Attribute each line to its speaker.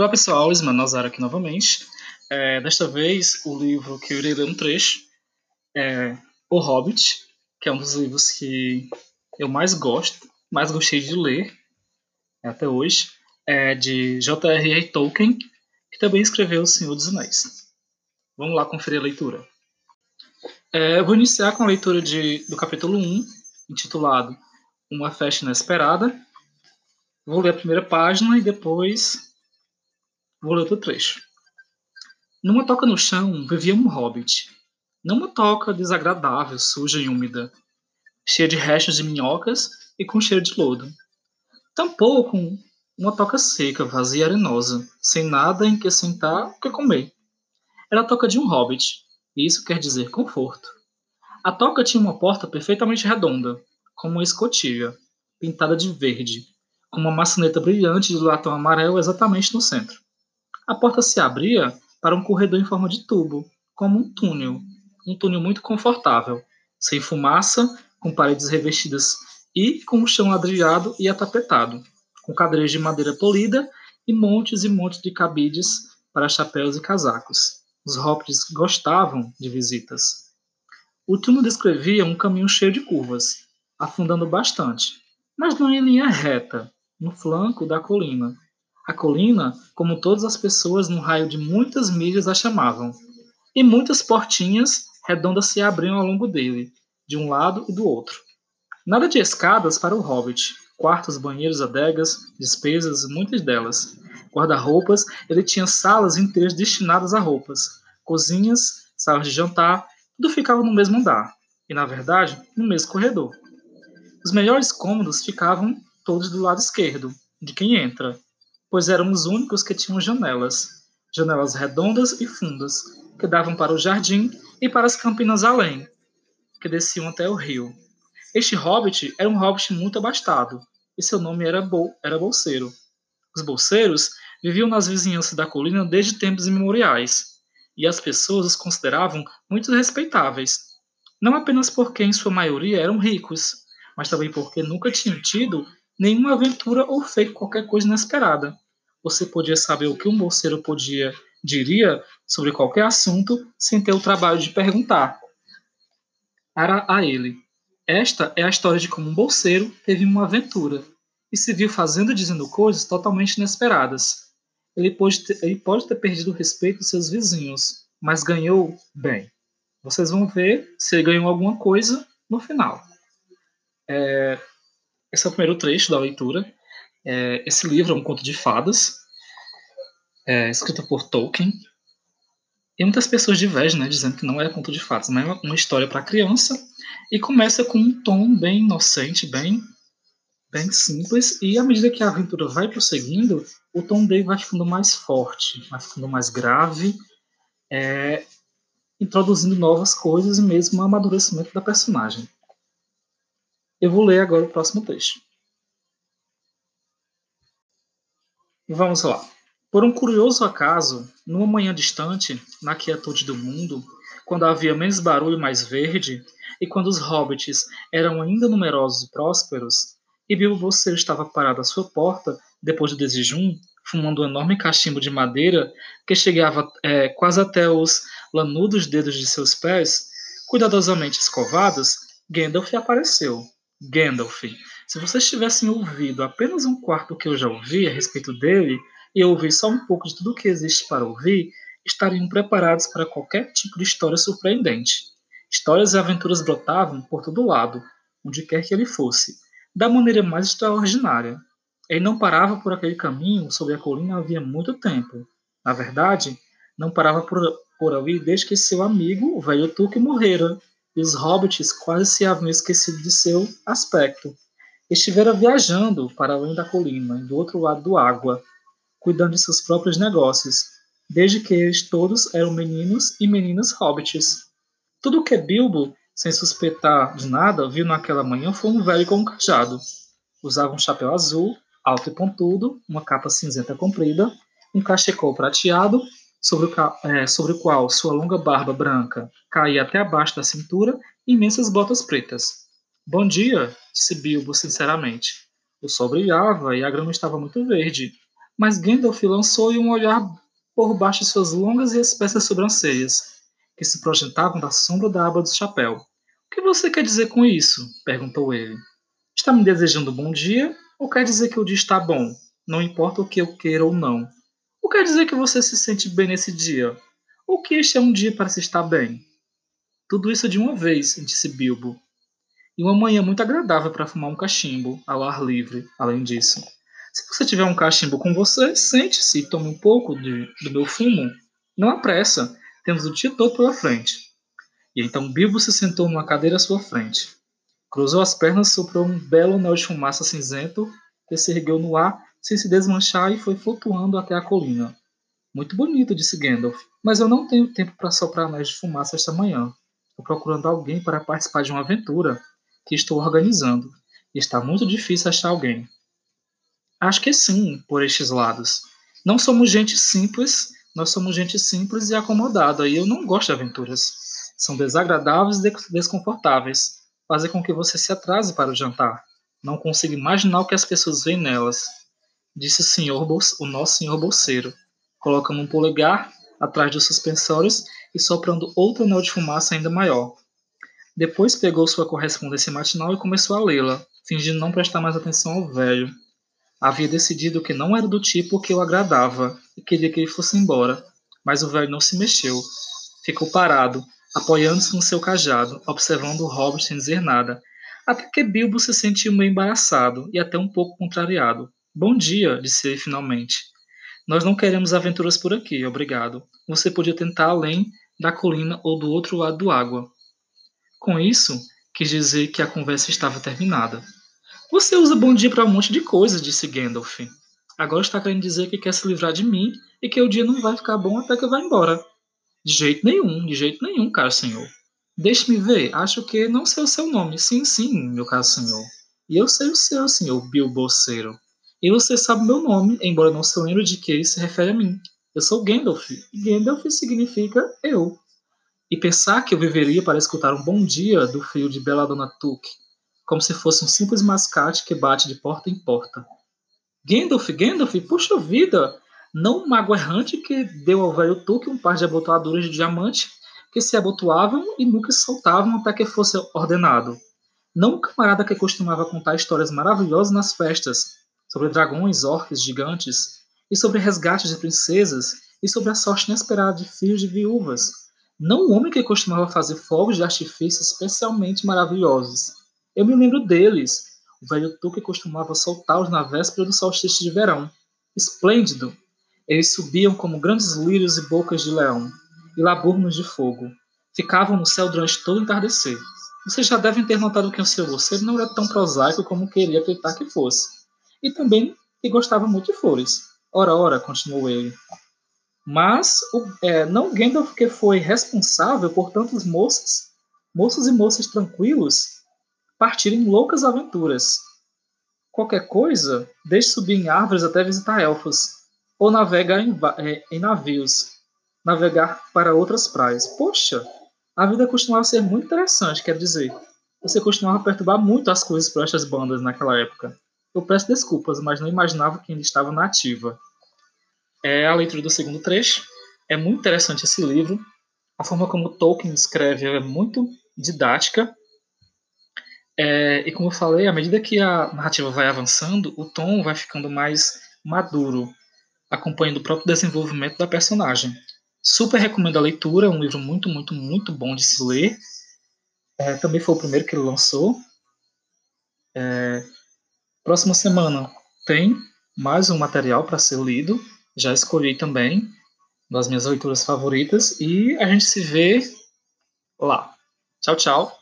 Speaker 1: Olá pessoal, Ismael aqui novamente. É, desta vez, o livro que eu irei ler um trecho é O Hobbit, que é um dos livros que eu mais gosto, mais gostei de ler até hoje. É de J.R.R. Tolkien, que também escreveu O Senhor dos Anéis. Vamos lá conferir a leitura. É, eu vou iniciar com a leitura de, do capítulo 1, intitulado Uma Festa Inesperada. Vou ler a primeira página e depois outro trecho. Numa toca no chão vivia um hobbit. Não uma toca desagradável, suja e úmida, cheia de restos de minhocas e com cheiro de lodo. Tampouco uma toca seca, vazia e arenosa, sem nada em que sentar ou que comer. Era a toca de um hobbit, e isso quer dizer conforto. A toca tinha uma porta perfeitamente redonda, como uma escotilha, pintada de verde, com uma maçaneta brilhante de latão amarelo exatamente no centro. A porta se abria para um corredor em forma de tubo, como um túnel, um túnel muito confortável, sem fumaça, com paredes revestidas e com o chão ladrilhado e atapetado, com cadeiras de madeira polida e montes e montes de cabides para chapéus e casacos. Os hobbits gostavam de visitas. O túnel descrevia um caminho cheio de curvas, afundando bastante, mas não em linha reta, no flanco da colina, a colina, como todas as pessoas no raio de muitas milhas a chamavam, e muitas portinhas redondas se abriam ao longo dele, de um lado e do outro. Nada de escadas para o hobbit, quartos, banheiros, adegas, despesas, muitas delas. Guarda-roupas, ele tinha salas inteiras destinadas a roupas, cozinhas, salas de jantar, tudo ficava no mesmo andar, e na verdade, no mesmo corredor. Os melhores cômodos ficavam todos do lado esquerdo, de quem entra, pois eram os únicos que tinham janelas, janelas redondas e fundas, que davam para o jardim e para as campinas além, que desciam até o rio. Este hobbit era um hobbit muito abastado, e seu nome era, Bol era Bolseiro. Os bolseiros viviam nas vizinhanças da colina desde tempos imemoriais, e as pessoas os consideravam muito respeitáveis, não apenas porque em sua maioria eram ricos, mas também porque nunca tinham tido nenhuma aventura ou feito qualquer coisa inesperada. Você podia saber o que um bolseiro podia diria sobre qualquer assunto sem ter o trabalho de perguntar. Era a ele. Esta é a história de como um bolseiro teve uma aventura e se viu fazendo e dizendo coisas totalmente inesperadas. Ele pode ter, ele pode ter perdido o respeito dos seus vizinhos, mas ganhou bem. Vocês vão ver se ele ganhou alguma coisa no final. É, esse é o primeiro trecho da leitura. É, esse livro é um conto de fadas, é, escrito por Tolkien. E muitas pessoas divergem, né, dizendo que não é conto de fadas, mas é uma história para criança. E começa com um tom bem inocente, bem, bem simples. E à medida que a aventura vai prosseguindo, o tom dele vai ficando mais forte, vai ficando mais grave, é, introduzindo novas coisas e mesmo o amadurecimento da personagem. Eu vou ler agora o próximo texto. Vamos lá. Por um curioso acaso, numa manhã distante, na quietude do mundo, quando havia menos barulho e mais verde, e quando os hobbits eram ainda numerosos e prósperos, e Bilbo Bolseiro estava parado à sua porta, depois do desjejum, fumando um enorme cachimbo de madeira que chegava é, quase até os lanudos dedos de seus pés, cuidadosamente escovados, Gandalf apareceu. Gandalf. Se vocês tivessem ouvido apenas um quarto que eu já ouvi a respeito dele, e ouvir só um pouco de tudo o que existe para ouvir, estariam preparados para qualquer tipo de história surpreendente. Histórias e aventuras brotavam por todo lado, onde quer que ele fosse, da maneira mais extraordinária. Ele não parava por aquele caminho sobre a colina havia muito tempo. Na verdade, não parava por, por ali desde que seu amigo, o velho Tuque, morrera, e os hobbits quase se haviam esquecido de seu aspecto. Estivera viajando para além da colina, do outro lado do água, cuidando de seus próprios negócios, desde que eles todos eram meninos e meninas hobbits. Tudo o que Bilbo, sem suspeitar de nada, viu naquela manhã foi um velho com um cajado. Usava um chapéu azul, alto e pontudo, uma capa cinzenta comprida, um cachecol prateado sobre o, é, sobre o qual sua longa barba branca caía até abaixo da cintura e imensas botas pretas. Bom dia, disse Bilbo sinceramente. O sol brilhava e a grama estava muito verde, mas Gandalf lançou-lhe um olhar por baixo de suas longas e espessas sobrancelhas, que se projetavam da sombra da aba do chapéu. O que você quer dizer com isso? perguntou ele. Está me desejando bom dia ou quer dizer que o dia está bom, não importa o que eu queira ou não? Ou quer dizer que você se sente bem nesse dia? Ou que este é um dia para se estar bem? Tudo isso de uma vez, disse Bilbo. E uma manhã muito agradável para fumar um cachimbo ao ar livre, além disso. Se você tiver um cachimbo com você, sente-se e tome um pouco de, do meu fumo. Não há pressa, temos o dia todo pela frente. E então Bilbo se sentou numa cadeira à sua frente. Cruzou as pernas, soprou um belo anel de fumaça cinzento que se ergueu no ar sem se desmanchar e foi flutuando até a colina. Muito bonito, disse Gandalf, mas eu não tenho tempo para soprar anéis de fumaça esta manhã. Estou procurando alguém para participar de uma aventura que estou organizando, está muito difícil achar alguém. Acho que sim, por estes lados. Não somos gente simples, nós somos gente simples e acomodada, e eu não gosto de aventuras. São desagradáveis e desconfortáveis. Fazem com que você se atrase para o jantar. Não consigo imaginar o que as pessoas veem nelas, disse o, senhor, o nosso senhor bolseiro, colocando um polegar atrás dos suspensórios e soprando outro anel de fumaça ainda maior. Depois pegou sua correspondência matinal e começou a lê-la, fingindo não prestar mais atenção ao velho. Havia decidido que não era do tipo que o agradava e queria que ele fosse embora, mas o velho não se mexeu. Ficou parado, apoiando-se no seu cajado, observando o hobbit sem dizer nada, até que Bilbo se sentiu meio embaraçado e até um pouco contrariado. Bom dia, disse ele finalmente. Nós não queremos aventuras por aqui, obrigado. Você podia tentar além da colina ou do outro lado do água. Com isso, quis dizer que a conversa estava terminada. Você usa bom dia para um monte de coisa, disse Gandalf. Agora está querendo dizer que quer se livrar de mim e que o dia não vai ficar bom até que eu vá embora. De jeito nenhum, de jeito nenhum, caro senhor. Deixe-me ver, acho que não sei o seu nome. Sim, sim, meu caro senhor. E eu sei o seu, senhor Bilboceiro. E você sabe meu nome, embora não se lembre de que ele se refere a mim. Eu sou Gandalf, e Gandalf significa eu e pensar que eu viveria para escutar um bom dia do fio de Bela Dona Tuque, como se fosse um simples mascate que bate de porta em porta. Gandalf, Gandalf, puxa vida! Não um mago errante que deu ao velho Tuque um par de abotoaduras de diamante que se abotoavam e nunca soltavam até que fosse ordenado. Não um camarada que costumava contar histórias maravilhosas nas festas, sobre dragões, orques gigantes, e sobre resgates de princesas, e sobre a sorte inesperada de filhos de viúvas, não um homem que costumava fazer fogos de artifício especialmente maravilhosos. Eu me lembro deles. O velho Tuque costumava soltá-los na véspera do solstício de verão. Esplêndido! Eles subiam como grandes lírios e bocas de leão, e laburnos de fogo. Ficavam no céu durante todo o entardecer. Vocês já devem ter notado que o seu você não era tão prosaico como queria acreditar que fosse. E também que gostava muito de flores. Ora, ora, continuou ele. Mas o, é, não Gandalf que foi responsável por tantos moços, moços e moças tranquilos partirem loucas aventuras. Qualquer coisa, deixe subir em árvores até visitar elfos, ou navegar em, é, em navios, navegar para outras praias. Poxa, a vida costumava ser muito interessante, quer dizer, você costumava perturbar muito as coisas para estas bandas naquela época. Eu peço desculpas, mas não imaginava que ainda estava na ativa é a leitura do segundo trecho. É muito interessante esse livro. A forma como Tolkien escreve é muito didática. É, e como eu falei, à medida que a narrativa vai avançando, o tom vai ficando mais maduro, acompanhando o próprio desenvolvimento da personagem. Super recomendo a leitura, é um livro muito, muito, muito bom de se ler. É, também foi o primeiro que ele lançou. É, próxima semana tem mais um material para ser lido já escolhi também das minhas leituras favoritas e a gente se vê lá. Tchau, tchau.